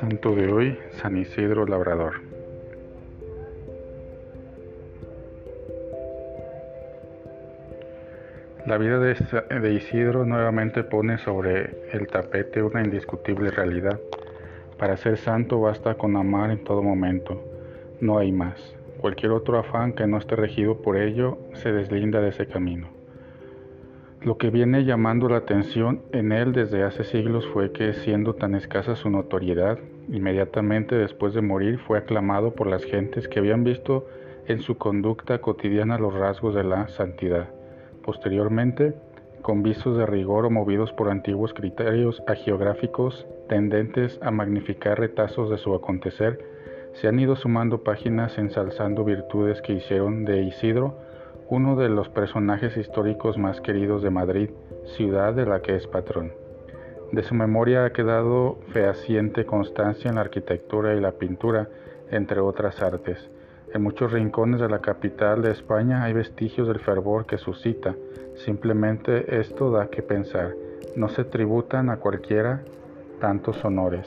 Santo de hoy, San Isidro Labrador. La vida de Isidro nuevamente pone sobre el tapete una indiscutible realidad. Para ser santo basta con amar en todo momento, no hay más. Cualquier otro afán que no esté regido por ello se deslinda de ese camino. Lo que viene llamando la atención en él desde hace siglos fue que, siendo tan escasa su notoriedad, inmediatamente después de morir fue aclamado por las gentes que habían visto en su conducta cotidiana los rasgos de la santidad. Posteriormente, con visos de rigor o movidos por antiguos criterios agiográficos tendentes a magnificar retazos de su acontecer, se han ido sumando páginas ensalzando virtudes que hicieron de Isidro uno de los personajes históricos más queridos de Madrid, ciudad de la que es patrón. De su memoria ha quedado fehaciente constancia en la arquitectura y la pintura, entre otras artes. En muchos rincones de la capital de España hay vestigios del fervor que suscita. Simplemente esto da que pensar. No se tributan a cualquiera tantos honores.